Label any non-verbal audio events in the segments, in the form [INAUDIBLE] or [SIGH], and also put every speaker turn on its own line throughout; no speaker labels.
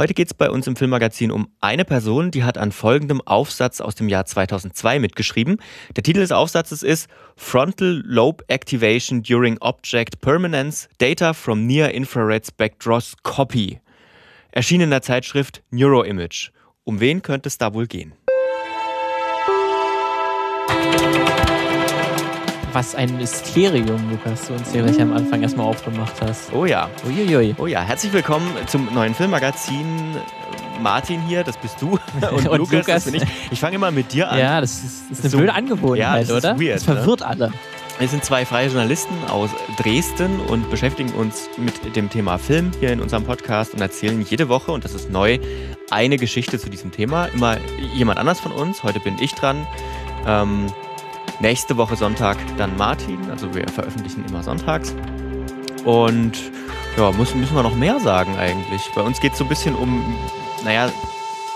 Heute geht es bei uns im Filmmagazin um eine Person, die hat an folgendem Aufsatz aus dem Jahr 2002 mitgeschrieben. Der Titel des Aufsatzes ist Frontal Lobe Activation During Object Permanence Data from Near Infrared Spectroscopy. Erschienen in der Zeitschrift Neuroimage. Um wen könnte es da wohl gehen?
Was ein Mysterium, Lukas, du uns hier gleich am Anfang erstmal aufgemacht hast.
Oh ja.
Uiuiui.
Oh ja, herzlich willkommen zum neuen Filmmagazin. Martin hier, das bist du. [LAUGHS] Und,
Und
Lukas,
Lukas.
das bin ich. Ich fange immer mit dir an.
Ja, das ist, ist eine
So-
blöde Angewohnheit,
Ja,
oder?
weird,
das verwirrt alle.
Wir sind zwei freie Journalisten aus Dresden und beschäftigen uns mit dem Thema Film hier in unserem Podcast und erzählen jede Woche, und das ist neu, eine Geschichte zu diesem Thema. Immer jemand anders von uns. Heute bin ich dran. Ähm, nächste Woche Sonntag dann Martin. Also wir veröffentlichen immer sonntags. Und ja, muss, müssen wir noch mehr sagen eigentlich. Bei uns geht es so ein bisschen um, naja,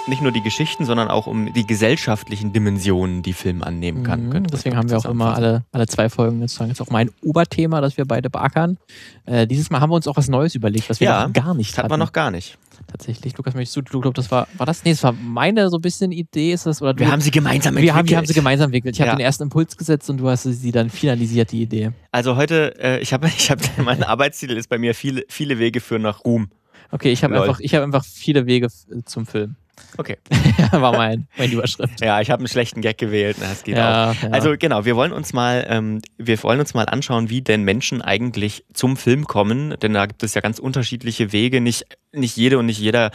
nicht nur die Geschichten, sondern auch um die gesellschaftlichen Dimensionen, die Film annehmen kann.
Mhm, Deswegen haben wir auch immer alle, alle zwei Folgen sozusagen jetzt auch mein Oberthema, das wir beide beackern. Äh, dieses Mal haben wir uns auch was Neues überlegt, was wir
Ja,
noch gar nicht
Das hat
hatten.
man noch gar nicht.
Tatsächlich, Lukas, möchtest du, du glaubst, das war, war das? Nee, das war meine so ein bisschen Idee, ist das? Oder
Wir
du,
haben sie gemeinsam
wir haben,
entwickelt.
wir haben sie gemeinsam entwickelt. Ich habe
Ja.
den ersten Impuls gesetzt und du hast sie dann finalisiert, die Idee.
Also heute, äh, ich habe, [LAUGHS] ich hab, mein Arbeitstitel ist bei mir viele, viele Wege führen nach Ruhm.
Okay, ich habe einfach, ich habe einfach viele Wege zum Film.
Okay. [LAUGHS]
war mein, meine Überschrift.
Ja, ich habe einen schlechten Gag gewählt. na, Das geht auch.
Ja, ja.
Also genau, wir wollen uns mal, ähm, wir wollen uns mal anschauen, wie denn Menschen eigentlich zum Film kommen, denn da gibt es ja ganz unterschiedliche Wege. Nicht, nicht jede und nicht jeder,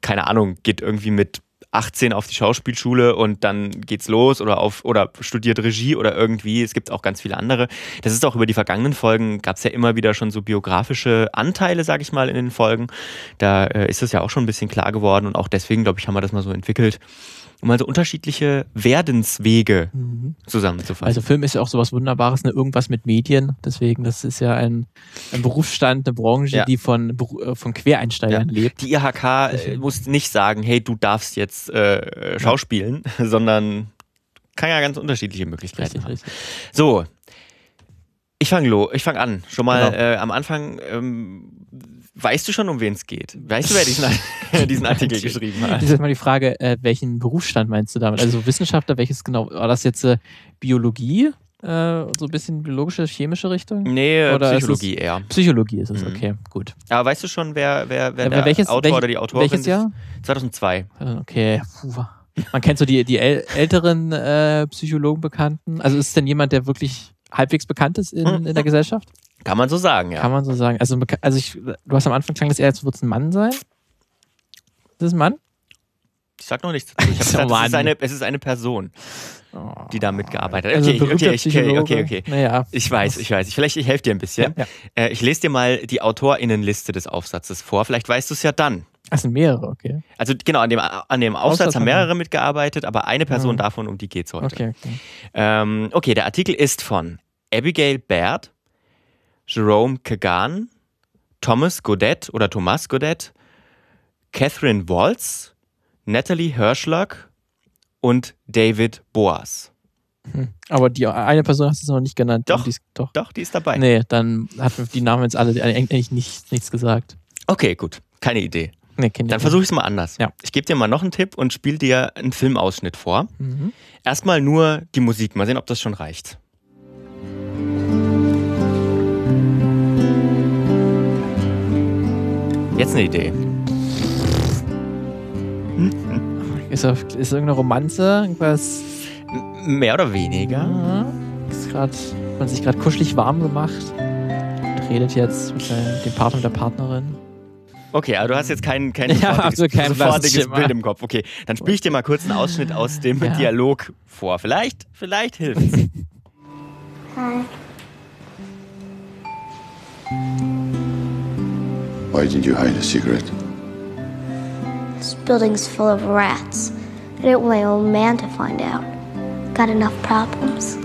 keine Ahnung, geht irgendwie mit 18 auf die Schauspielschule und dann geht's los oder auf oder studiert Regie oder irgendwie. Es gibt auch ganz viele andere. Das ist auch über die vergangenen Folgen gab es ja immer wieder schon so biografische Anteile, sag ich mal, in den Folgen. Da äh, ist es ja auch schon ein bisschen klar geworden und auch deswegen, glaube ich, haben wir das mal so entwickelt, um mal so unterschiedliche Werdenswege
Mhm.
zusammenzufassen.
Also Film ist ja auch sowas Wunderbares, ne? irgendwas mit Medien. Deswegen, das ist ja ein, ein Berufsstand, eine Branche,
Ja.
die von, äh, von Quereinsteigern lebt.
die IHK äh, muss nicht sagen, hey, du darfst jetzt äh, schauspielen, [LAUGHS] sondern kann ja ganz unterschiedliche Möglichkeiten
Richtig,
haben.
richtig.
So, ich fange lo, ich fange an. Schon mal
Genau.
äh, am Anfang, ähm, weißt du schon, um wen es geht? Weißt du, wer diesen, [LAUGHS] [LAUGHS] diesen Artikel geschrieben hat?
Das ist jetzt mal die Frage, äh, welchen Berufsstand meinst du damit? Also Wissenschaftler, welches genau? War das jetzt äh, Biologie? Äh, so ein bisschen biologische, chemische Richtung?
Nee, äh,
Oder ist
Psychologie eher.
Psychologie ist es,
Mhm.
okay, gut.
Aber weißt du schon, wer, wer, wer
Äh,
der
welches,
Autor
welch-
oder die Autorin
welches Jahr?
ist? 2002.
Äh, Okay, puh. Man kennt so die, die äl älteren äh, Psychologen Bekannten. Also ist es denn jemand, der wirklich halbwegs bekannt ist in, in der Gesellschaft?
Kann man so sagen, ja.
Kann man so sagen. Also, also ich, du hast am Anfang klang das eher, als würde es ein Mann sein. Ist das ein Mann?
Ich sag noch nichts dazu. Ich [LAUGHS] gesagt, es, ist eine, es ist eine Person, die da mitgearbeitet hat.
Also
Okay,
berühmter
okay, okay, okay, okay.
Naja.
Ich weiß, ich weiß. Vielleicht ich helfe dir ein bisschen.
Ja,
Äh, ich lese dir mal die AutorInnenliste des Aufsatzes vor. Vielleicht weißt du es ja dann.
Das sind mehrere, okay.
Also genau, an dem, an dem Aufsatz
Aufsatz
haben mehrere mitgearbeitet, aber eine Person
Mhm.
davon, um die geht es heute.
Okay, okay.
Ähm, okay, der Artikel ist von Abigail Baird, Jerome Kagan, Thomas Godet oder Thomas Godet, Catherine Waltz, Natalie Hirschlock und David Boas.
Hm. Aber die eine Person hast du noch nicht genannt.
Doch.
Die ist, doch.
Doch, die ist dabei.
Nee, dann hat die Namen jetzt alle eigentlich nicht, nichts gesagt.
Okay, gut. Keine Idee.
Nee,
Dann versuche ich es mal anders.
Ja.
Ich gebe dir mal noch einen Tipp und spiele dir einen Filmausschnitt vor.
Mhm.
Erstmal nur die Musik. Mal sehen, ob das schon reicht. Jetzt eine Idee.
Ist, da- ist irgendeine Romanze? Irgendwas?
Mehr oder weniger.
Ja. Ist grad, hat man sich gerade kuschelig warm gemacht und redet jetzt mit dem Partner und der Partnerin.
Okay, aber du hast jetzt kein, kein [LAUGHS]
Ja,
sofortiges,
absolut kein
sofortiges. Bild im Kopf. Okay, dann spiele ich dir mal kurz einen Ausschnitt aus dem
Ja.
Dialog vor. Vielleicht, vielleicht hilft's.
Hi.
Why did you hide a cigarette?
This building's full of rats. I didn't want my old man to find out. Got enough problems.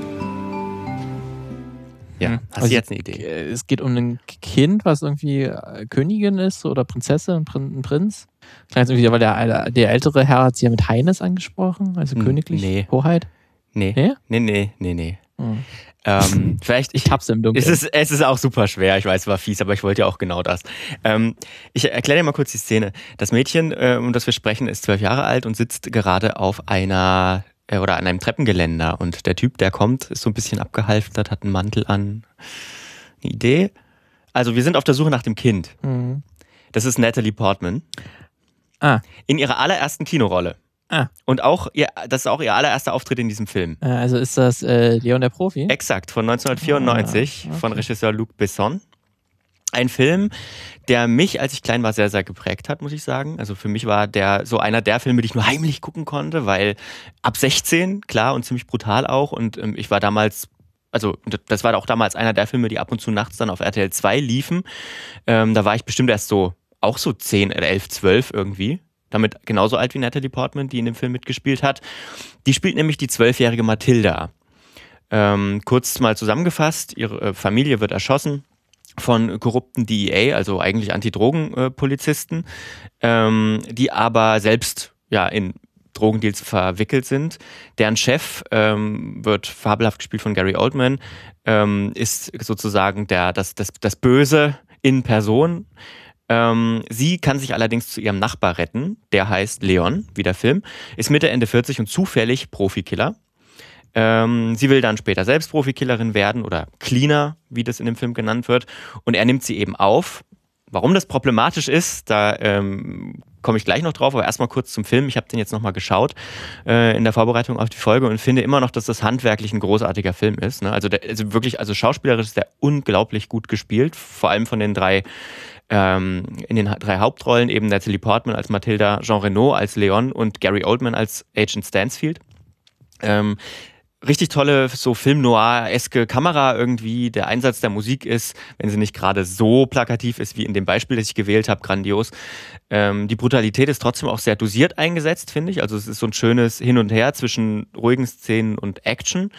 Ja,
Hm.
hast
Also,
du jetzt eine Idee?
äh, Es geht um ein Kind, was irgendwie äh, Königin ist oder Prinzessin, Prin ein Prinz. Jetzt irgendwie, aber der, der ältere Herr hat sie ja mit Heines angesprochen, also
Hm,
königlich,
nee.
Hoheit.
Nee.
Nee?
Nee, nee, nee, nee.
Hm.
Ähm, vielleicht,
Ich hab's im Dunkeln.
Es ist, es ist auch super schwer, ich weiß, es war fies, aber ich wollte ja auch genau das. Ähm, ich erkläre dir mal kurz die Szene. Das Mädchen, äh, um das wir sprechen, ist zwölf Jahre alt und sitzt gerade auf einer äh, oder an einem Treppengeländer und der Typ, der kommt, ist so ein bisschen abgehalftert, hat einen Mantel an. Eine Idee? Also wir sind auf der Suche nach dem Kind.
Mhm.
Das ist Natalie Portman
Ah,
in ihrer allerersten Kinorolle.
Ah.
Und auch ihr, das ist auch ihr allererster Auftritt in diesem Film.
äh, also ist das äh, Leon der Profi?
Exakt, von 1994
Ah, okay.
von Regisseur Luc Besson. Ein Film, der mich, als ich klein war, sehr, sehr geprägt hat, muss ich sagen. Also für mich war der so einer der Filme, die ich nur heimlich gucken konnte, weil ab 16, klar, und ziemlich brutal auch. Und ähm, ich war damals, also das war auch damals einer der Filme, die ab und zu nachts dann auf RTL 2 liefen. Ähm, da war ich bestimmt erst so, auch so 10, oder 11, 12 irgendwie. Damit genauso alt wie Natalie Portman, die in dem Film mitgespielt hat. Die spielt nämlich die zwölfjährige Mathilda. Ähm, kurz mal zusammengefasst, ihre äh, Familie wird erschossen von korrupten DEA, also eigentlich Antidrogenpolizisten, ähm, die aber selbst ja in Drogendeals verwickelt sind. Deren Chef ähm, wird fabelhaft gespielt von Gary Oldman, ähm, ist sozusagen der, das, das, das Böse in Person. Ähm, sie kann sich allerdings zu ihrem Nachbar retten, der heißt Leon, wie der Film, ist Mitte, Ende 40 und zufällig Profikiller. Ähm, sie will dann später selbst Profikillerin werden oder Cleaner, wie das in dem Film genannt wird. Und er nimmt sie eben auf. Warum das problematisch ist, da ähm, komme ich gleich noch drauf, aber erstmal kurz zum Film. Ich habe den jetzt nochmal geschaut äh, in der Vorbereitung auf die Folge und finde immer noch, dass das handwerklich ein großartiger Film ist. Ne? Also, der, also wirklich, also schauspielerisch ist der unglaublich gut gespielt, vor allem von den drei ähm, in den drei Hauptrollen eben Natalie Portman als Mathilda, Jean Reno als Leon und Gary Oldman als Agent Stansfield. Ähm, richtig tolle, so Film-Noir-eske Kamera irgendwie. Der Einsatz der Musik ist, wenn sie nicht gerade so plakativ ist wie in dem Beispiel, das ich gewählt habe, grandios. Ähm, die Brutalität ist trotzdem auch sehr dosiert eingesetzt, finde ich. Also es ist so ein schönes Hin und Her zwischen ruhigen Szenen und Action.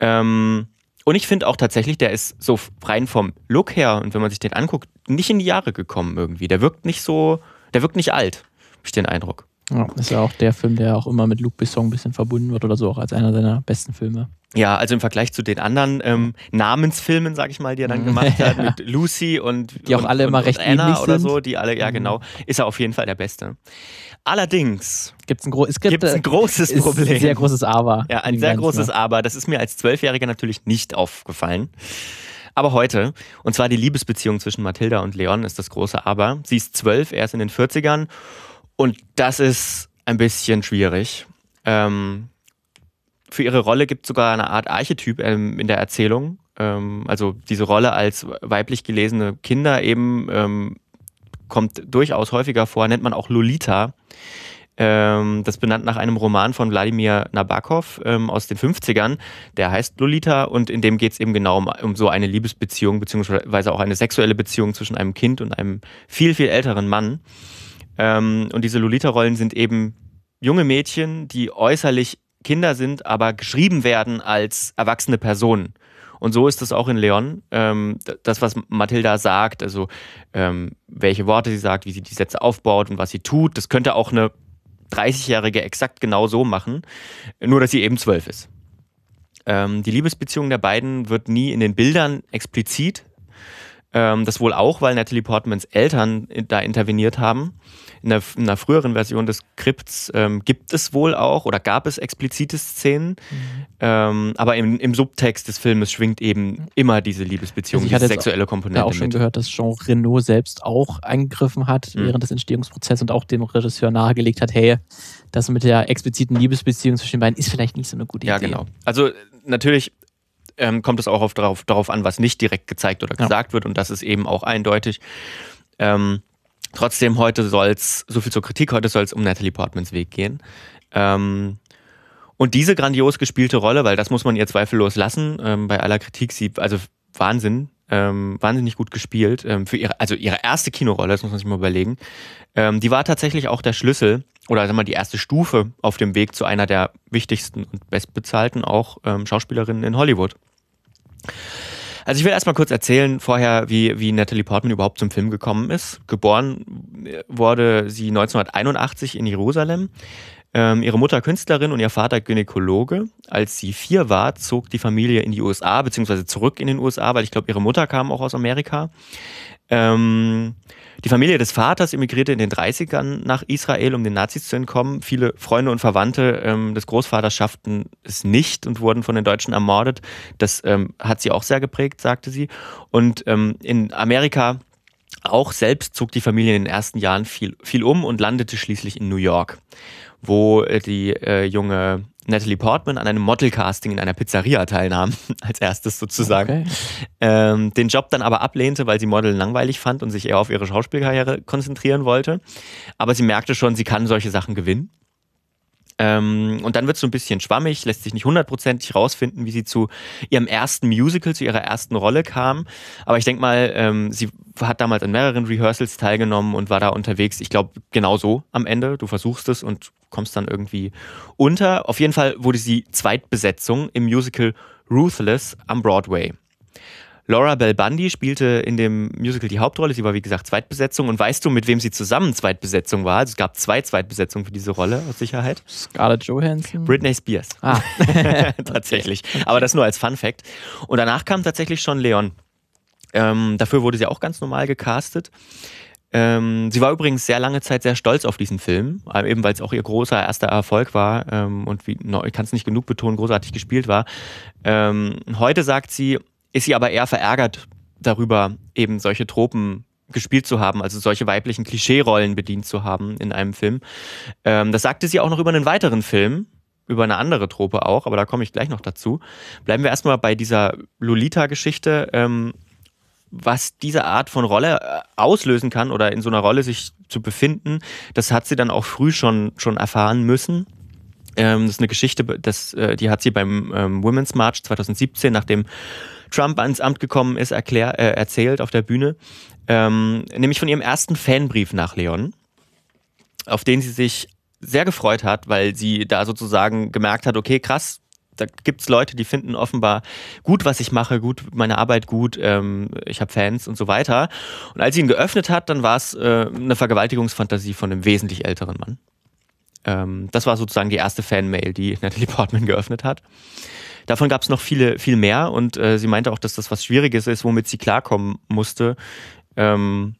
Ähm, und ich finde auch tatsächlich, der ist so rein vom Look her und wenn man sich den anguckt, nicht in die Jahre gekommen irgendwie. Der wirkt nicht so, der wirkt nicht alt, habe ich den Eindruck.
Ja, ist ja auch der Film, der auch immer mit Luc Besson ein bisschen verbunden wird oder so, auch als einer seiner besten Filme.
Ja, also im Vergleich zu den anderen ähm, Namensfilmen, sag ich mal, die er dann gemacht hat, [LAUGHS] mit Lucy und
Die auch
und,
alle
und,
immer
und
recht
Anna
ähnlich
oder
sind.
so, die alle, ja
Mhm.
genau, ist er auf jeden Fall der Beste. Allerdings
Gibt's ein, gro es gibt,
gibt es ein großes
ist
Problem.
Ein sehr großes Aber.
Ja, ein sehr
Ganzen,
großes? Aber. Das ist mir als Zwölfjähriger natürlich nicht aufgefallen. Aber heute, und zwar die Liebesbeziehung zwischen Mathilda und Leon ist das große Aber. Sie ist zwölf, er ist in den 40ern und das ist ein bisschen schwierig. Ähm, für ihre Rolle gibt es sogar eine Art Archetyp ähm, in der Erzählung. Ähm, also diese Rolle als weiblich gelesene Kinder eben ähm, kommt durchaus häufiger vor, nennt man auch Lolita. Ähm, das benannt nach einem Roman von Wladimir Nabokov ähm, aus den 50ern. Der heißt Lolita und in dem geht es eben genau um, um so eine Liebesbeziehung, beziehungsweise auch eine sexuelle Beziehung zwischen einem Kind und einem viel, viel älteren Mann. Ähm, und diese Lolita-Rollen sind eben junge Mädchen, die äußerlich Kinder sind, aber geschrieben werden als erwachsene Personen. Und so ist es auch in Leon. Ähm, das, was Mathilda sagt, also ähm, welche Worte sie sagt, wie sie die Sätze aufbaut und was sie tut, das könnte auch eine 30-Jährige exakt genau so machen, nur dass sie eben zwölf ist. Ähm, die Liebesbeziehung der beiden wird nie in den Bildern explizit. Ähm, das wohl auch, weil Natalie Portmans Eltern da interveniert haben. In der, in der früheren Version des Skripts ähm, gibt es wohl auch oder gab es explizite Szenen, ähm, aber im, im Subtext des Filmes schwingt eben immer diese Liebesbeziehung,
Also ich
diese sexuelle Komponente
auch schon
mit.
gehört, dass Jean Reno selbst auch eingegriffen hat
Mhm.
während des Entstehungsprozesses und auch dem Regisseur nahegelegt hat, hey, das mit der expliziten Liebesbeziehung zwischen den beiden ist vielleicht nicht so eine gute
Ja,
Idee.
genau. Also natürlich ähm, kommt es auch auf, darauf, darauf an, was nicht direkt gezeigt oder
Ja.
gesagt wird und das ist eben auch eindeutig. Ähm, trotzdem, heute soll es, so viel zur Kritik, heute soll es um Natalie Portmans Weg gehen. Ähm, und diese grandios gespielte Rolle, weil das muss man ihr zweifellos lassen, ähm, bei aller Kritik, sie, also Wahnsinn, ähm, wahnsinnig gut gespielt. Ähm, für ihre, also ihre erste Kinorolle, das muss man sich mal überlegen. Ähm, die war tatsächlich auch der Schlüssel oder sag mal die erste Stufe auf dem Weg zu einer der wichtigsten und bestbezahlten auch ähm, Schauspielerinnen in Hollywood. Also ich will erstmal kurz erzählen vorher, wie, wie Natalie Portman überhaupt zum Film gekommen ist. Geboren wurde sie 1981 in Jerusalem. Ähm, ihre Mutter Künstlerin und ihr Vater Gynäkologe. Als sie vier war, zog die Familie in die USA, beziehungsweise zurück in den USA, weil ich glaube, ihre Mutter kam auch aus Amerika. Ähm, die Familie des Vaters emigrierte in den 30ern nach Israel, um den Nazis zu entkommen. Viele Freunde und Verwandte ähm, des Großvaters schafften es nicht und wurden von den Deutschen ermordet. Das ähm, hat sie auch sehr geprägt, sagte sie. Und ähm, in Amerika auch selbst zog die Familie in den ersten Jahren viel, viel um und landete schließlich in New York, wo äh, die äh, junge Natalie Portman an einem Modelcasting in einer Pizzeria teilnahm, [LAUGHS] als erstes sozusagen. Okay. Ähm, den Job dann aber ablehnte, weil sie Modeln langweilig fand und sich eher auf ihre Schauspielkarriere konzentrieren wollte. Aber sie merkte schon, sie kann solche Sachen gewinnen. Ähm, und dann wird es so ein bisschen schwammig, lässt sich nicht hundertprozentig rausfinden, wie sie zu ihrem ersten Musical, zu ihrer ersten Rolle kam. Aber ich denke mal, ähm, sie hat damals an mehreren Rehearsals teilgenommen und war da unterwegs. Ich glaube, genau so am Ende. Du versuchst es und kommst dann irgendwie unter. Auf jeden Fall wurde sie Zweitbesetzung im Musical Ruthless am Broadway. Laura Bell Bundy spielte in dem Musical die Hauptrolle. Sie war, wie gesagt, Zweitbesetzung. Und weißt du, mit wem sie zusammen Zweitbesetzung war? Also es gab zwei Zweitbesetzungen für diese Rolle, aus Sicherheit.
Scarlett Johansson?
Britney Spears.
Ah. [LAUGHS]
tatsächlich. Aber das nur als Fun Fact. Und danach kam tatsächlich schon Leon. Ähm, dafür wurde sie auch ganz normal gecastet. Ähm, sie war übrigens sehr lange Zeit sehr stolz auf diesen Film, äh, eben weil es auch ihr großer erster Erfolg war ähm, und wie, no, ich kann es nicht genug betonen, großartig gespielt war. Ähm, heute sagt sie, ist sie aber eher verärgert darüber, eben solche Tropen gespielt zu haben, also solche weiblichen Klischeerollen bedient zu haben in einem Film. Ähm, das sagte sie auch noch über einen weiteren Film, über eine andere Trope auch, aber da komme ich gleich noch dazu. Bleiben wir erstmal bei dieser Lolita-Geschichte. Ähm, was diese Art von Rolle äh, auslösen kann oder in so einer Rolle sich zu befinden, das hat sie dann auch früh schon, schon erfahren müssen. Ähm, das ist eine Geschichte, das, äh, die hat sie beim ähm, Women's March 2017, nachdem Trump ans Amt gekommen ist, erklär, äh, erzählt auf der Bühne. Ähm, nämlich von ihrem ersten Fanbrief nach Leon, auf den sie sich sehr gefreut hat, weil sie da sozusagen gemerkt hat, okay, krass, da gibt es Leute, die finden offenbar gut, was ich mache, gut, meine Arbeit gut, ähm, ich habe Fans und so weiter. Und als sie ihn geöffnet hat, dann war es äh, eine Vergewaltigungsfantasie von einem wesentlich älteren Mann. Ähm, das war sozusagen die erste Fanmail, die Natalie Portman geöffnet hat. Davon gab es noch viele, viel mehr und äh, sie meinte auch, dass das was Schwieriges ist, womit sie klarkommen musste, ähm,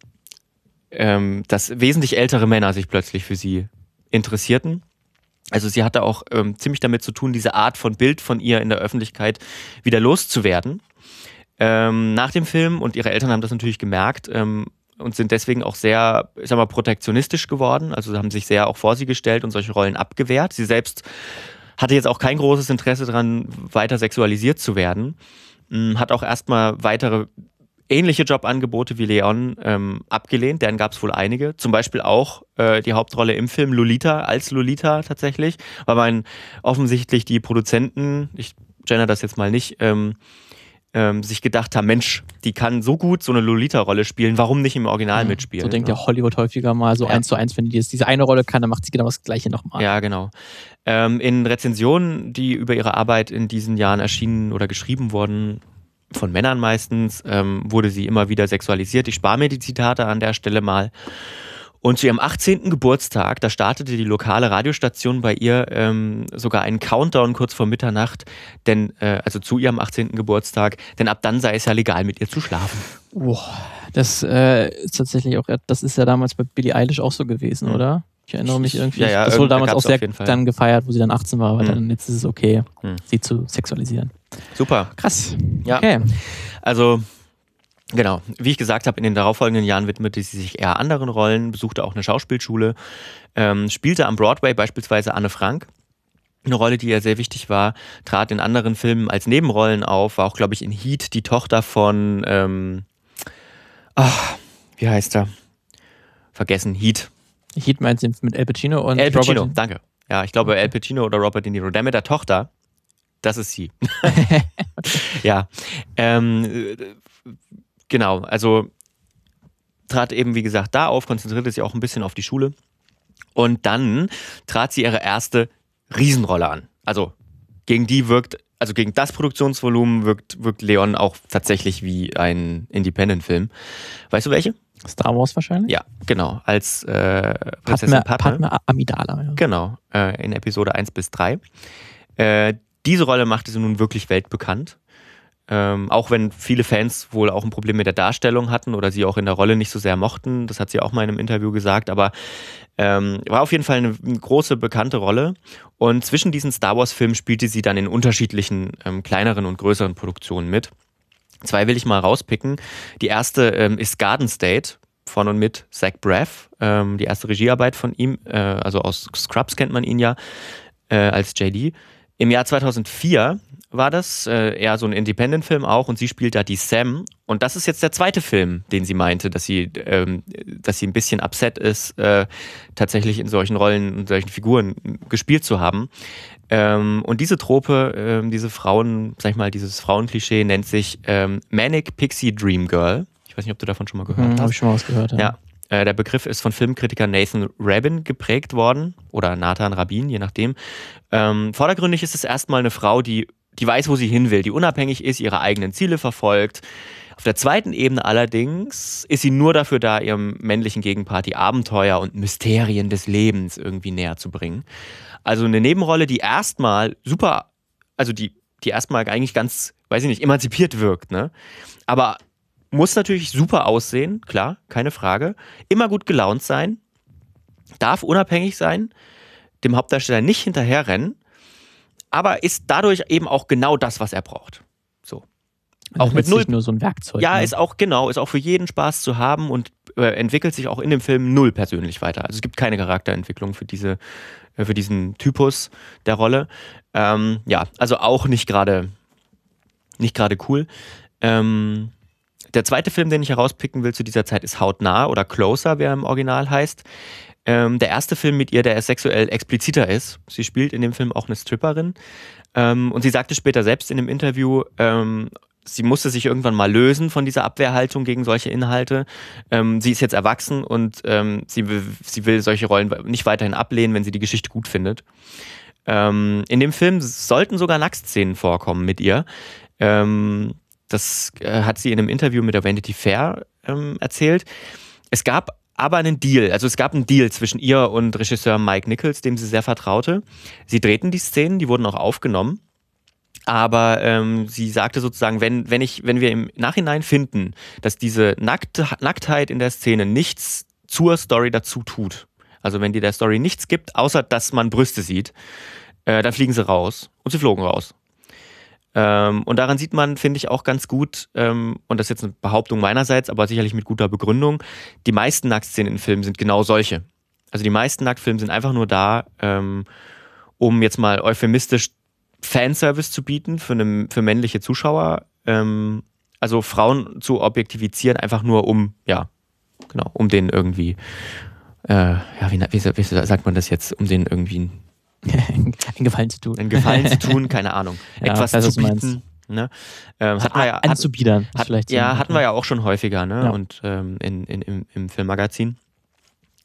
ähm, dass wesentlich ältere Männer sich plötzlich für sie interessierten. Also sie hatte auch ähm, ziemlich damit zu tun, diese Art von Bild von ihr in der Öffentlichkeit wieder loszuwerden. Ähm, nach dem Film und ihre Eltern haben das natürlich gemerkt ähm, und sind deswegen auch sehr, ich sag mal, protektionistisch geworden. Also haben sich sehr auch vor sie gestellt und solche Rollen abgewehrt. Sie selbst hatte jetzt auch kein großes Interesse daran, weiter sexualisiert zu werden. Hm, hat auch erstmal weitere ähnliche Jobangebote wie Leon ähm, abgelehnt. Deren gab es wohl einige. Zum Beispiel auch äh, die Hauptrolle im Film Lolita als Lolita tatsächlich, weil man offensichtlich die Produzenten, ich gender das jetzt mal nicht, ähm, ähm, sich gedacht haben, Mensch, die kann so gut so eine Lolita-Rolle spielen, warum nicht im Original
ja,
mitspielen?
So denkt ja Hollywood häufiger mal so ja. eins zu eins, wenn die jetzt diese eine Rolle kann, dann macht sie genau das gleiche nochmal.
Ja, genau. Ähm, in Rezensionen, die über ihre Arbeit in diesen Jahren erschienen oder geschrieben wurden, von Männern meistens, ähm, wurde sie immer wieder sexualisiert. Ich spare mir die Zitate an der Stelle mal. Und zu ihrem 18. Geburtstag, da startete die lokale Radiostation bei ihr ähm, sogar einen Countdown kurz vor Mitternacht, denn äh, also zu ihrem 18. Geburtstag, denn ab dann sei es ja legal, mit ihr zu schlafen.
Boah, das äh, ist tatsächlich auch, das ist ja damals bei Billie Eilish auch so gewesen, mhm. oder? Ich erinnere mich irgendwie.
Ja, ja,
das wurde damals auch sehr dann gefeiert, wo sie dann 18 war, aber mhm. dann jetzt ist es okay, mhm. sie zu sexualisieren.
Super.
Krass.
Ja. Okay. Also Genau, wie ich gesagt habe, in den darauffolgenden Jahren widmete sie sich eher anderen Rollen, besuchte auch eine Schauspielschule, ähm, spielte am Broadway beispielsweise Anne Frank, eine Rolle, die ihr sehr wichtig war, trat in anderen Filmen als Nebenrollen auf, war auch, glaube ich, in Heat die Tochter von, ähm, ach, wie heißt er? Vergessen, Heat.
Heat meint sie mit El Pacino und
El Pacino, Robert danke. Ja, ich glaube El Pacino oder Robert De Niro. Der mit der Tochter, das ist sie. [LAUGHS] ja. Ähm, Genau, also trat eben, wie gesagt, da auf, konzentrierte sich auch ein bisschen auf die Schule. Und dann trat sie ihre erste Riesenrolle an. Also gegen die wirkt, also gegen das Produktionsvolumen wirkt, wirkt Leon auch tatsächlich wie ein Independent-Film. Weißt du welche?
Star Wars wahrscheinlich?
Ja, genau. Als äh,
Prinzessin Padme, Padme Amidala. Ja.
Genau, äh, in Episode 1 bis 3. Äh, diese Rolle machte sie nun wirklich weltbekannt. Ähm, auch wenn viele Fans wohl auch ein Problem mit der Darstellung hatten oder sie auch in der Rolle nicht so sehr mochten. Das hat sie auch mal in einem Interview gesagt. Aber ähm, war auf jeden Fall eine, große, bekannte Rolle. Und zwischen diesen Star Wars-Filmen spielte sie dann in unterschiedlichen ähm, kleineren und größeren Produktionen mit. Zwei will ich mal rauspicken. Die erste ähm, ist Garden State von und mit Zach Braff. Ähm, die erste Regiearbeit von ihm, äh, also aus Scrubs kennt man ihn ja äh, als JD. Im Jahr 2004 war das, äh, eher so ein Independent-Film auch, und sie spielt da die Sam. Und das ist jetzt der zweite Film, den sie meinte, dass sie, ähm, dass sie ein bisschen upset ist, äh, tatsächlich in solchen Rollen und solchen Figuren gespielt zu haben. Ähm, und diese Trope, ähm, diese Frauen, sag ich mal, dieses Frauenklischee nennt sich ähm, Manic Pixie Dream Girl. Ich weiß nicht, ob du davon schon mal gehört hm, hast.
Habe ich schon mal was gehört, ja.
ja. Äh, der Begriff ist von Filmkritiker Nathan Rabin geprägt worden oder Nathan Rabin, je nachdem. Ähm, vordergründig ist es erstmal eine Frau, die die weiß, wo sie hin will, die unabhängig ist, ihre eigenen Ziele verfolgt. Auf der zweiten Ebene allerdings ist sie nur dafür da, ihrem männlichen Gegenpart die Abenteuer und Mysterien des Lebens irgendwie näher zu bringen. Also eine Nebenrolle, die erstmal super, also die, die erstmal eigentlich ganz, weiß ich nicht, emanzipiert wirkt, ne? Aber muss natürlich super aussehen, klar, keine Frage. Immer gut gelaunt sein, darf unabhängig sein, dem Hauptdarsteller nicht hinterherrennen aber ist dadurch eben auch genau das, was er braucht. So.
auch mit null. nur so ein Werkzeug.
Ja, ne? ist auch genau, ist auch für jeden Spaß zu haben und äh, entwickelt sich auch in dem Film null persönlich weiter. Also es gibt keine Charakterentwicklung für diese, äh, für diesen Typus der Rolle. Ähm, ja, also auch nicht gerade, nicht gerade cool. Ähm, der zweite Film, den ich herauspicken will zu dieser Zeit, ist Hautnah oder Closer, wie er im Original heißt. Ähm, der erste Film mit ihr, der sexuell expliziter ist. Sie spielt in dem Film auch eine Stripperin. Ähm, und sie sagte später selbst in dem Interview, ähm, sie musste sich irgendwann mal lösen von dieser Abwehrhaltung gegen solche Inhalte. Ähm, sie ist jetzt erwachsen und ähm, sie, will, sie will solche Rollen nicht weiterhin ablehnen, wenn sie die Geschichte gut findet. Ähm, in dem Film sollten sogar Nacktszenen vorkommen mit ihr. Ähm, das äh, hat sie in einem Interview mit der Vanity Fair ähm, erzählt. Es gab aber einen Deal. Also es gab einen Deal zwischen ihr und Regisseur Mike Nichols, dem sie sehr vertraute. Sie drehten die Szenen, die wurden auch aufgenommen. Aber ähm, sie sagte sozusagen, wenn, wenn, ich, wenn wir im Nachhinein finden, dass diese Nackt, Nacktheit in der Szene nichts zur Story dazu tut, also wenn die der Story nichts gibt, außer dass man Brüste sieht, äh, dann fliegen sie raus. Und sie flogen raus. Ähm, und daran sieht man, finde ich, auch ganz gut, ähm, und das ist jetzt eine Behauptung meinerseits, aber sicherlich mit guter Begründung, die meisten Nacktszenen in Filmen sind genau solche. Also die meisten Nacktfilme sind einfach nur da, ähm, um jetzt mal euphemistisch Fanservice zu bieten für, eine, für männliche Zuschauer. Ähm, also Frauen zu objektivizieren, einfach nur um, ja, genau, um den irgendwie, äh, ja, wie, wie, wie sagt man das jetzt, um den irgendwie [LAUGHS]
einen Gefallen zu tun.
Einen Gefallen zu tun, [LAUGHS] keine Ahnung. ja, Etwas weiß, zu bieten. Ne? Ähm, hatten wir ja,
anzubiedern.
Hat,
vielleicht
ja, hatten wir ja auch schon häufiger, ne? Ja. Und ähm, in, in, im, im Filmmagazin.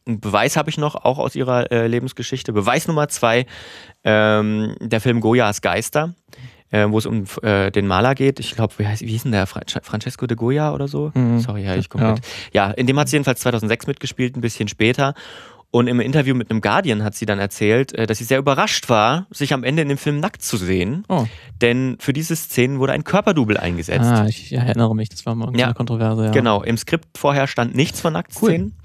Einen Beweis habe ich noch, auch aus ihrer äh, Lebensgeschichte. Beweis Nummer zwei, ähm, der Film Goyas Geister, äh, wo es um äh, den Maler geht. Ich glaube, wie, wie hieß denn der? Francesco de Goya oder so? Mhm. Sorry, ja, ich komplett. Ja. ja, in dem hat sie jedenfalls 2006 mitgespielt, ein bisschen später. Und im Interview mit einem Guardian hat sie dann erzählt, äh, dass sie sehr überrascht war, sich am Ende in dem Film nackt zu sehen. Oh. Denn für diese Szenen wurde ein Körperdouble eingesetzt.
Ah, ich erinnere mich, das war mal ja, eine Kontroverse. Ja.
Genau, im Skript vorher stand nichts von Nacktszenen.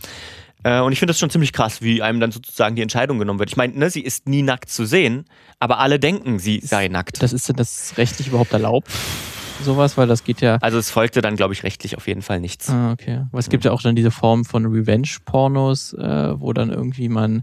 Cool. Äh, und ich finde das schon ziemlich krass, wie einem dann sozusagen die Entscheidung genommen wird. Ich meine, ne, sie ist nie nackt zu sehen, aber alle denken, sie sei nackt.
Das ist denn das rechtlich überhaupt erlaubt? Sowas, weil das geht ja.
Also es folgte dann, glaube ich, rechtlich auf jeden Fall nichts.
Ah, okay. Aber es gibt ja auch dann diese Form von Revenge-Pornos, äh, wo dann irgendwie man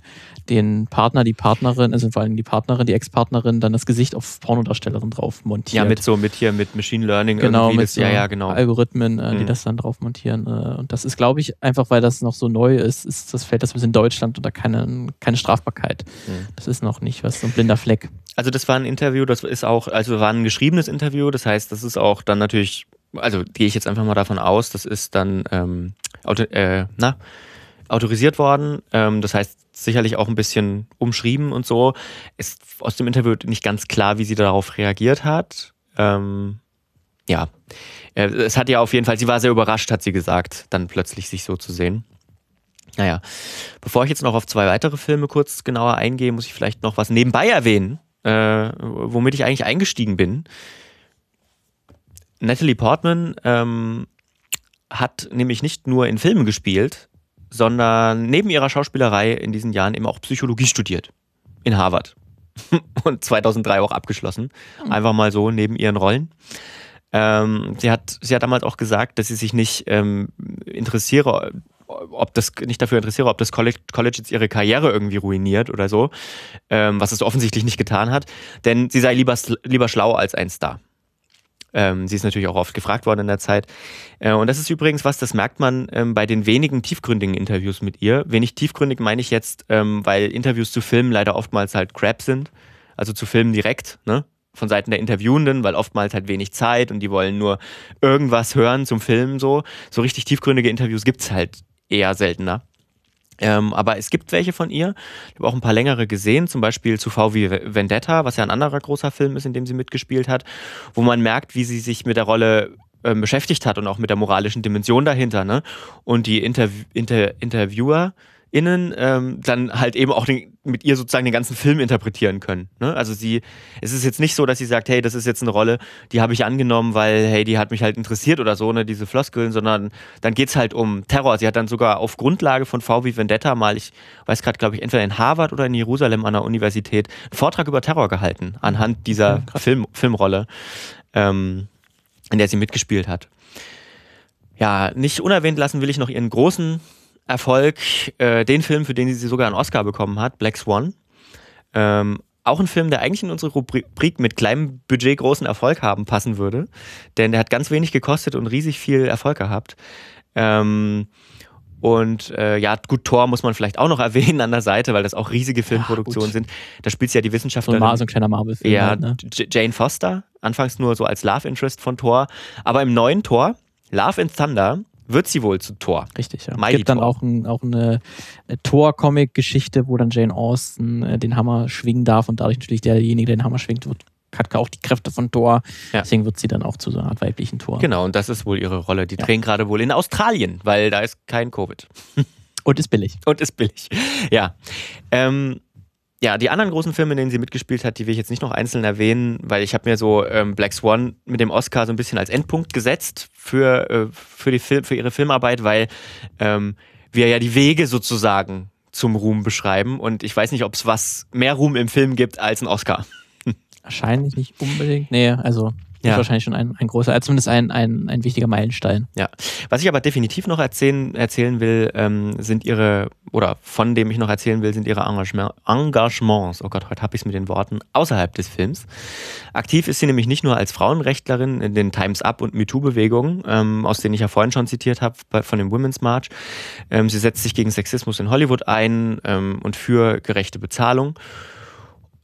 den Partner, die Partnerin, also vor allem die Partnerin, die Ex-Partnerin, dann das Gesicht auf Pornodarstellerin drauf montiert.
Ja, mit so, mit hier, mit Machine Learning
genau,
irgendwie.
Mit das, so ja, ja, genau. Algorithmen, äh, die mhm. das dann drauf montieren. Äh, und das ist, glaube ich, einfach weil das noch so neu ist, ist das fällt das bis in Deutschland unter keine, keine Strafbarkeit. Mhm. Das ist noch nicht was, so ein blinder Fleck.
Also das war ein Interview, das ist auch, also war ein geschriebenes Interview, das heißt, das ist auch dann natürlich, also gehe ich jetzt einfach mal davon aus, das ist dann ähm, auto, äh, na, autorisiert worden. Ähm, das heißt, sicherlich auch ein bisschen umschrieben und so. Ist aus dem Interview nicht ganz klar, wie sie darauf reagiert hat. Ähm, ja, äh, es hat ja auf jeden Fall, sie war sehr überrascht, hat sie gesagt, dann plötzlich sich so zu sehen. Naja, bevor ich jetzt noch auf zwei weitere Filme kurz genauer eingehe, muss ich vielleicht noch was nebenbei erwähnen, äh, womit ich eigentlich eingestiegen bin. Natalie Portman ähm, hat nämlich nicht nur in Filmen gespielt, sondern neben ihrer Schauspielerei in diesen Jahren eben auch Psychologie studiert. In Harvard. [LAUGHS] Und 2003 auch abgeschlossen. Einfach mal so neben ihren Rollen. Ähm, sie, hat, sie hat damals auch gesagt, dass sie sich nicht ähm, interessiere, ob das nicht dafür interessiere, ob das College, College jetzt ihre Karriere irgendwie ruiniert oder so, ähm, was es offensichtlich nicht getan hat, denn sie sei lieber, lieber schlau als ein Star. Ähm, sie ist natürlich auch oft gefragt worden in der Zeit. Äh, und das ist übrigens was, das merkt man ähm, bei den wenigen tiefgründigen Interviews mit ihr. Wenig tiefgründig meine ich jetzt, ähm, weil Interviews zu Filmen leider oftmals halt Crap sind. Also zu Filmen direkt, ne? Von Seiten der Interviewenden, weil oftmals halt wenig Zeit und die wollen nur irgendwas hören zum Film so. So richtig tiefgründige Interviews gibt es halt eher seltener. Ähm, aber es gibt welche von ihr. Ich habe auch ein paar längere gesehen, zum Beispiel zu V wie Vendetta, was ja ein anderer großer Film ist, in dem sie mitgespielt hat, wo man merkt, wie sie sich mit der Rolle ähm, beschäftigt hat und auch mit der moralischen Dimension dahinter. Ne? Und die Interv Inter Interviewer innen ähm, dann halt eben auch den, mit ihr sozusagen den ganzen Film interpretieren können. Ne? Also sie, es ist jetzt nicht so, dass sie sagt, hey, das ist jetzt eine Rolle, die habe ich angenommen, weil, hey, die hat mich halt interessiert oder so, ne, diese Floskeln, sondern dann geht es halt um Terror. Sie hat dann sogar auf Grundlage von V wie Vendetta mal, ich weiß gerade, glaube ich, entweder in Harvard oder in Jerusalem an der Universität, einen Vortrag über Terror gehalten, anhand dieser ja, Film, Filmrolle, ähm, in der sie mitgespielt hat. Ja, nicht unerwähnt lassen will ich noch ihren großen Erfolg äh, den Film, für den sie sogar einen Oscar bekommen hat, Black Swan. Ähm, auch ein Film, der eigentlich in unsere Rubrik mit kleinem Budget großen Erfolg haben passen würde. Denn der hat ganz wenig gekostet und riesig viel Erfolg gehabt. Ähm, und äh, ja, gut, Thor muss man vielleicht auch noch [LAUGHS] erwähnen an der Seite, weil das auch riesige Filmproduktionen ja, sind. Da spielt ja die Wissenschaftlerin.
So ein, so ein kleiner Marvel-Film.
Ja, halt, ne? Jane Foster, anfangs nur so als Love Interest von Thor. Aber im neuen Thor, Love and Thunder, wird sie wohl zu Thor.
Richtig, ja. Es gibt dann auch, ein, auch eine Thor-Comic-Geschichte, wo dann Jane Austen äh, den Hammer schwingen darf und dadurch natürlich derjenige, der den Hammer schwingt, wird hat auch die Kräfte von Thor. Ja. Deswegen wird sie dann auch zu so einer Art weiblichen Thor.
Genau, und das ist wohl ihre Rolle. Die ja. drehen gerade wohl in Australien, weil da ist kein Covid.
Und ist billig.
Und ist billig. Ja. Ähm, ja, die anderen großen Filme, in denen sie mitgespielt hat, die will ich jetzt nicht noch einzeln erwähnen, weil ich habe mir so ähm, Black Swan mit dem Oscar so ein bisschen als Endpunkt gesetzt für, äh, für, die Film, für ihre Filmarbeit, weil ähm, wir ja die Wege sozusagen zum Ruhm beschreiben und ich weiß nicht, ob es was mehr Ruhm im Film gibt als ein Oscar. [LAUGHS]
Wahrscheinlich nicht unbedingt. Nee, also ja. ist wahrscheinlich schon ein, ein großer, also zumindest ein, ein, ein wichtiger Meilenstein.
Ja. Was ich aber definitiv noch erzählen, erzählen will, ähm, sind ihre, oder von dem ich noch erzählen will, sind ihre Engagement, Engagements. Oh Gott, heute habe ich es mit den Worten außerhalb des Films. Aktiv ist sie nämlich nicht nur als Frauenrechtlerin in den Times Up und MeToo-Bewegungen, ähm, aus denen ich ja vorhin schon zitiert habe, von dem Women's March. Ähm, sie setzt sich gegen Sexismus in Hollywood ein ähm, und für gerechte Bezahlung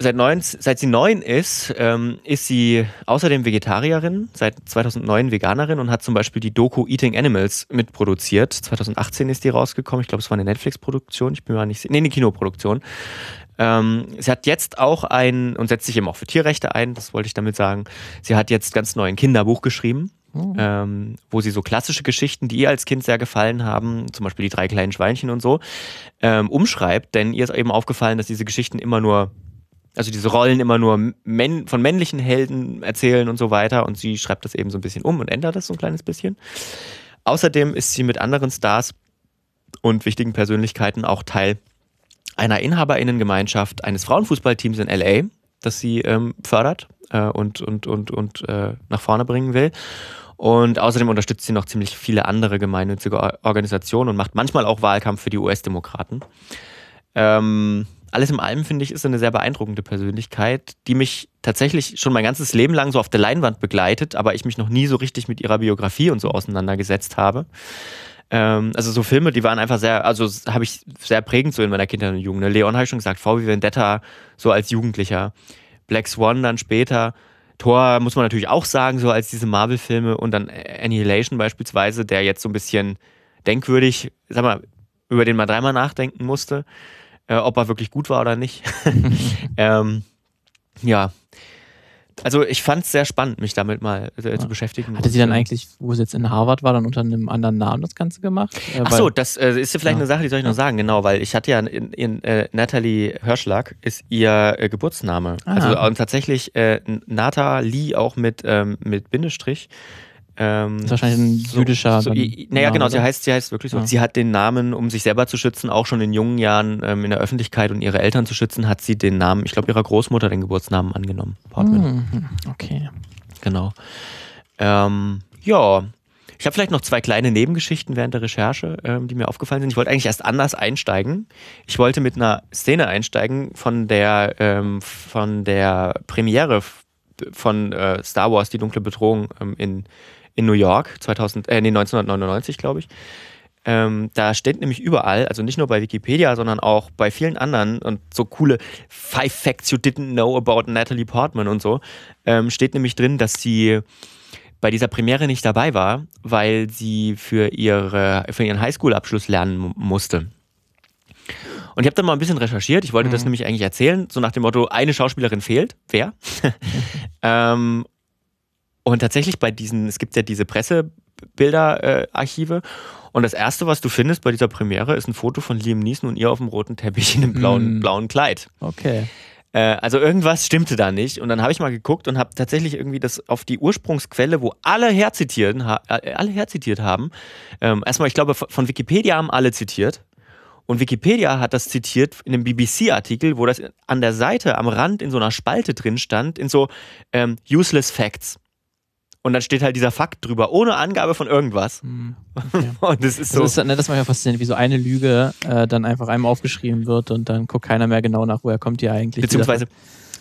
seit, neun, seit sie neun ist, ähm, ist sie außerdem Vegetarierin, seit 2009 Veganerin und hat zum Beispiel die Doku Eating Animals mitproduziert. 2018 ist die rausgekommen. Ich glaube, es war eine Netflix-Produktion. Ich bin mir nicht sicher. Nee, eine Kinoproduktion. Ähm, sie hat jetzt auch ein, und setzt sich eben auch für Tierrechte ein, das wollte ich damit sagen. Sie hat jetzt ganz neu ein Kinderbuch geschrieben. Oh. Ähm, wo sie so klassische Geschichten, die ihr als Kind sehr gefallen haben, zum Beispiel die drei kleinen Schweinchen und so, ähm, umschreibt. Denn ihr ist eben aufgefallen, dass diese Geschichten immer nur also diese Rollen immer nur männ von männlichen Helden erzählen und so weiter. Und sie schreibt das eben so ein bisschen um und ändert das so ein kleines bisschen. Außerdem ist sie mit anderen Stars und wichtigen Persönlichkeiten auch Teil einer Inhaberinnengemeinschaft eines Frauenfußballteams in LA, das sie ähm, fördert äh, und, und, und, und äh, nach vorne bringen will. Und außerdem unterstützt sie noch ziemlich viele andere gemeinnützige Organisationen und macht manchmal auch Wahlkampf für die US-Demokraten. Ähm, alles im allem finde ich, ist eine sehr beeindruckende Persönlichkeit, die mich tatsächlich schon mein ganzes Leben lang so auf der Leinwand begleitet, aber ich mich noch nie so richtig mit ihrer Biografie und so auseinandergesetzt habe. Ähm, also so Filme, die waren einfach sehr, also habe ich sehr prägend so in meiner Kindheit und Jugend. Ne? Leon habe ich schon gesagt, V wie Vendetta so als Jugendlicher, Black Swan dann später. Thor muss man natürlich auch sagen, so als diese Marvel-Filme und dann Annihilation beispielsweise, der jetzt so ein bisschen denkwürdig, sag mal, über den man dreimal nachdenken musste äh, ob er wirklich gut war oder nicht. [LAUGHS] ähm, ja, also ich fand es sehr spannend, mich damit mal äh, zu beschäftigen.
Hatte sie dann eigentlich, wo sie jetzt in Harvard war, dann unter einem anderen Namen das Ganze gemacht?
Äh, Ach so, das äh, ist ja vielleicht ja. eine Sache, die soll ich noch sagen, genau, weil ich hatte ja in, in äh, Natalie Hirschlag ist ihr äh, Geburtsname. Ah. Also und tatsächlich äh, Nata Lee auch mit, ähm, mit Bindestrich.
Ähm, das ist wahrscheinlich ein so, jüdischer.
So, naja, genau, sie heißt, sie heißt wirklich so. Ja. Sie hat den Namen, um sich selber zu schützen, auch schon in jungen Jahren ähm, in der Öffentlichkeit und ihre Eltern zu schützen, hat sie den Namen, ich glaube, ihrer Großmutter den Geburtsnamen angenommen.
Portman. Mhm, okay.
Genau. Ähm, ja. Ich habe vielleicht noch zwei kleine Nebengeschichten während der Recherche, ähm, die mir aufgefallen sind. Ich wollte eigentlich erst anders einsteigen. Ich wollte mit einer Szene einsteigen von der, ähm, von der Premiere von äh, Star Wars, die dunkle Bedrohung ähm, in in New York, 2000, äh, nee, 1999, glaube ich. Ähm, da steht nämlich überall, also nicht nur bei Wikipedia, sondern auch bei vielen anderen und so coole Five Facts You Didn't Know About Natalie Portman und so, ähm, steht nämlich drin, dass sie bei dieser Premiere nicht dabei war, weil sie für, ihre, für ihren Highschool-Abschluss lernen musste. Und ich habe dann mal ein bisschen recherchiert. Ich wollte mhm. das nämlich eigentlich erzählen, so nach dem Motto: eine Schauspielerin fehlt. Wer? [LAUGHS] ähm, und tatsächlich bei diesen, es gibt ja diese Pressebilderarchive. Äh, und das erste, was du findest bei dieser Premiere, ist ein Foto von Liam Neeson und ihr auf dem roten Teppich in einem blauen, mm. blauen Kleid.
Okay.
Äh, also irgendwas stimmte da nicht. Und dann habe ich mal geguckt und habe tatsächlich irgendwie das auf die Ursprungsquelle, wo alle herzitieren, ha, äh, alle herzitiert haben. Ähm, erstmal, ich glaube, von Wikipedia haben alle zitiert. Und Wikipedia hat das zitiert in einem BBC-Artikel, wo das an der Seite am Rand in so einer Spalte drin stand, in so ähm, Useless Facts. Und dann steht halt dieser Fakt drüber, ohne Angabe von irgendwas. Hm, okay. [LAUGHS] und das ist so.
Das ist, ne, das ist manchmal faszinierend, wie so eine Lüge äh, dann einfach einmal aufgeschrieben wird und dann guckt keiner mehr genau nach, woher kommt die eigentlich.
Beziehungsweise,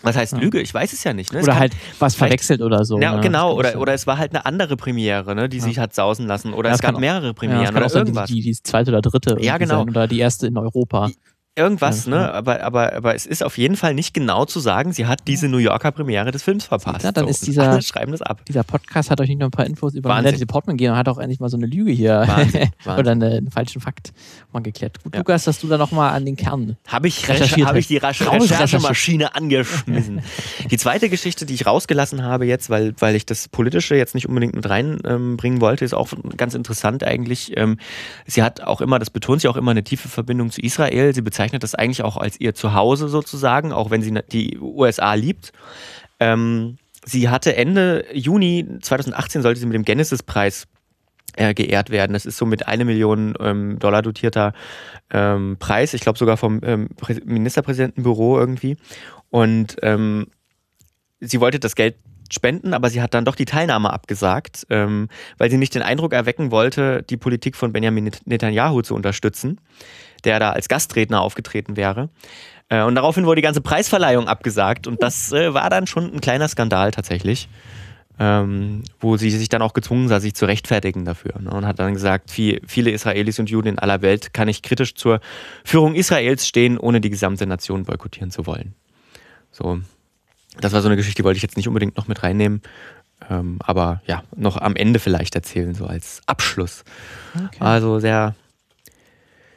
was heißt ja. Lüge? Ich weiß es ja nicht. Ne?
Oder halt was verwechselt oder so.
Ja, ne? genau. Oder, oder es war halt eine andere Premiere, ne, die ja. sich hat sausen lassen. Oder ja, es gab mehrere Premieren oder irgendwas.
Die, die, die zweite oder dritte.
Ja, genau.
Sein. Oder die erste in Europa.
Irgendwas, ja, ne? Aber, aber, aber es ist auf jeden Fall nicht genau zu sagen, sie hat diese New Yorker Premiere des Films verpasst.
Ja, dann ist dieser,
Alle schreiben das ab.
dieser Podcast hat euch nicht nur ein paar Infos über Natalie Portman gegeben, hat auch endlich mal so eine Lüge hier Wahnsinn, [LAUGHS] Wahnsinn. oder eine, einen falschen Fakt mal geklärt. Gut, ja. Lukas, dass du da nochmal an den Kern
Habe ich, recherchiert hab ich die Recherchemaschine angeschmissen. [LAUGHS] die zweite Geschichte, die ich rausgelassen habe jetzt, weil, weil ich das Politische jetzt nicht unbedingt mit reinbringen ähm, wollte, ist auch ganz interessant eigentlich. Ähm, sie hat auch immer, das betont sie auch immer, eine tiefe Verbindung zu Israel. Sie bezeichnet das eigentlich auch als ihr Zuhause sozusagen, auch wenn sie die USA liebt. Ähm, sie hatte Ende Juni 2018 sollte sie mit dem Genesis-Preis äh, geehrt werden. Das ist so mit eine Million ähm, Dollar dotierter ähm, Preis. Ich glaube sogar vom ähm, Ministerpräsidentenbüro irgendwie. Und ähm, sie wollte das Geld spenden, aber sie hat dann doch die Teilnahme abgesagt, ähm, weil sie nicht den Eindruck erwecken wollte, die Politik von Benjamin Netanyahu zu unterstützen der da als Gastredner aufgetreten wäre. Äh, und daraufhin wurde die ganze Preisverleihung abgesagt und das äh, war dann schon ein kleiner Skandal tatsächlich. Ähm, wo sie sich dann auch gezwungen sah, sich zu rechtfertigen dafür. Ne? Und hat dann gesagt, viel, viele Israelis und Juden in aller Welt kann ich kritisch zur Führung Israels stehen, ohne die gesamte Nation boykottieren zu wollen. So, das war so eine Geschichte, die wollte ich jetzt nicht unbedingt noch mit reinnehmen. Ähm, aber ja, noch am Ende vielleicht erzählen, so als Abschluss. Okay. Also sehr,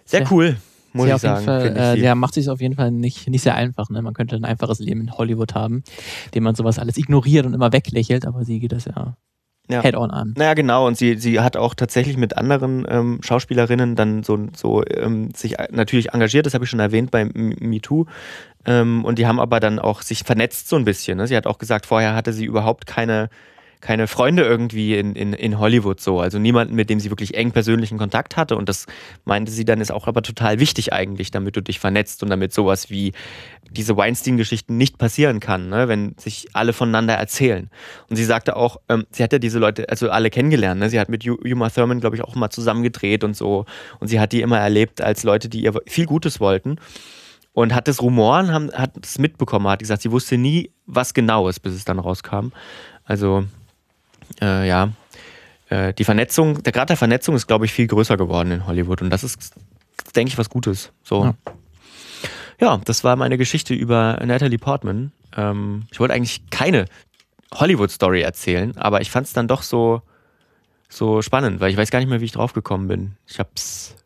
sehr cool, muss ich sagen.
Fall, äh, der macht sich auf jeden Fall nicht, nicht sehr einfach. Ne? Man könnte ein einfaches Leben in Hollywood haben, dem man sowas alles ignoriert und immer weglächelt, aber sie geht das ja ja. Head-on an.
Naja, genau. Und sie, sie hat auch tatsächlich mit anderen ähm, Schauspielerinnen dann so, so ähm, sich natürlich engagiert, das habe ich schon erwähnt bei MeToo. Ähm, und die haben aber dann auch sich vernetzt so ein bisschen. Ne? Sie hat auch gesagt, vorher hatte sie überhaupt keine keine Freunde irgendwie in, in, in Hollywood so. Also niemanden, mit dem sie wirklich eng persönlichen Kontakt hatte. Und das meinte sie dann, ist auch aber total wichtig eigentlich, damit du dich vernetzt und damit sowas wie diese Weinstein-Geschichten nicht passieren kann, ne? wenn sich alle voneinander erzählen. Und sie sagte auch, ähm, sie hat ja diese Leute, also alle kennengelernt. Ne? Sie hat mit Uma Thurman, glaube ich, auch mal zusammengedreht und so. Und sie hat die immer erlebt als Leute, die ihr viel Gutes wollten und hat das Rumoren, haben, hat es mitbekommen, hat gesagt, sie wusste nie, was genau ist, bis es dann rauskam. Also äh, ja, äh, die Vernetzung, der Grad der Vernetzung ist, glaube ich, viel größer geworden in Hollywood und das ist, denke ich, was Gutes. So. Ja. ja. das war meine Geschichte über Natalie Portman. Ähm, ich wollte eigentlich keine Hollywood-Story erzählen, aber ich fand es dann doch so, so spannend, weil ich weiß gar nicht mehr, wie ich drauf gekommen bin. Ich habe es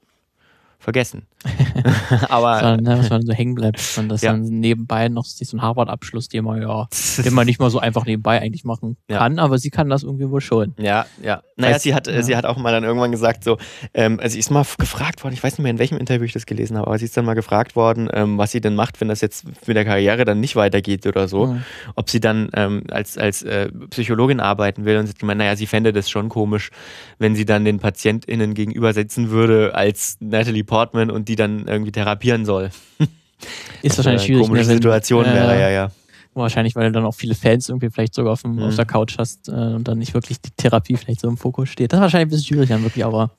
vergessen. [LAUGHS] [LAUGHS] Aber
Sondern, ne, was man so hängen bleibt [LAUGHS] und das
Ja.
dann nebenbei noch so ein Harvard-Abschluss, den man ja, den man nicht mal so einfach nebenbei eigentlich machen
Ja.
kann, aber sie kann das irgendwie wohl schon.
Ja, ja. Naja,
Weiß-
sie hat, äh,
ja.
sie hat auch mal dann irgendwann gesagt, so, ähm, also sie ist mal gefragt worden, ich weiß nicht mehr, in welchem Interview ich das gelesen habe, aber sie ist dann mal gefragt worden, ähm, was sie denn macht, wenn das jetzt mit der Karriere dann nicht weitergeht oder so.
Mhm.
Ob sie dann ähm, als, als äh, Psychologin arbeiten will und sie hat gemeint, naja, sie fände das schon komisch, wenn sie dann den PatientInnen gegenüber sitzen würde als Natalie Portman und die dann irgendwie therapieren soll. [LAUGHS]
Ist wahrscheinlich
Äh,
schwierig.
Komische
ne, wenn-
Situation
äh,
wäre, ja, ja.
Wahrscheinlich, weil du dann auch viele Fans irgendwie vielleicht sogar auf, dem,
Mhm.
auf der Couch hast äh, und dann nicht wirklich die Therapie vielleicht so im Fokus steht. Das ist wahrscheinlich ein bisschen schwierig dann wirklich, aber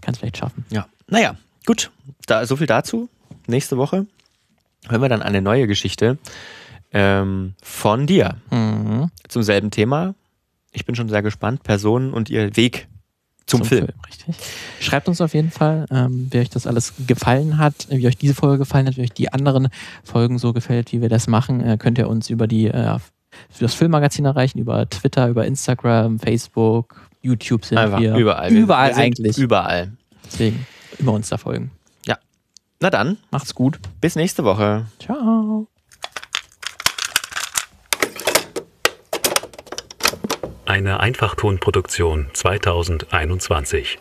kann es vielleicht schaffen.
Ja. Naja, gut. Da, so viel dazu. Nächste Woche hören wir dann eine neue Geschichte ähm, von dir
Mhm.
zum selben Thema. Ich bin schon sehr gespannt. Personen und ihr Weg zum, Film.
Richtig. Schreibt uns auf jeden Fall, ähm, wie euch das alles gefallen hat, wie euch diese Folge gefallen hat, wie euch die anderen Folgen so gefällt, wie wir das machen. Äh, könnt ihr uns über die äh, für das Filmmagazin erreichen, über Twitter, über Instagram, Facebook, YouTube sind
Einfach
wir.
überall.
Überall
wir
eigentlich.
Überall.
Deswegen immer uns da folgen.
Na dann,
Macht's gut.
bis nächste Woche.
Ciao.
Eine Einfachtonproduktion 2021.